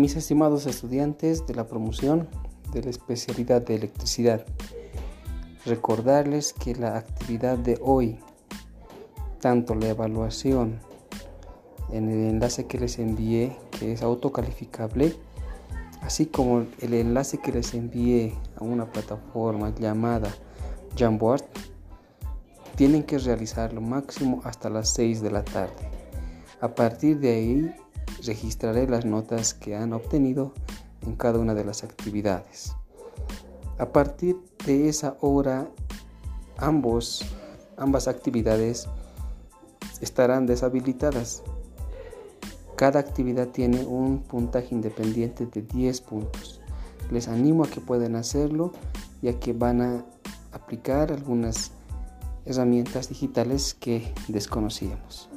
Mis estimados estudiantes de la promoción de la especialidad de electricidad, recordarles que la actividad de hoy, tanto la evaluación en el enlace que les envié, que es autocalificable, así como el enlace que les envié a una plataforma llamada Jamboard, tienen que realizarlo máximo hasta las 6 de la tarde. A partir de ahí registraré las notas que han obtenido en cada una de las actividades. A partir de esa hora, ambos, ambas actividades estarán deshabilitadas. Cada actividad tiene un puntaje independiente de 10 puntos. Les animo a que puedan hacerlo ya que van a aplicar algunas herramientas digitales que desconocíamos.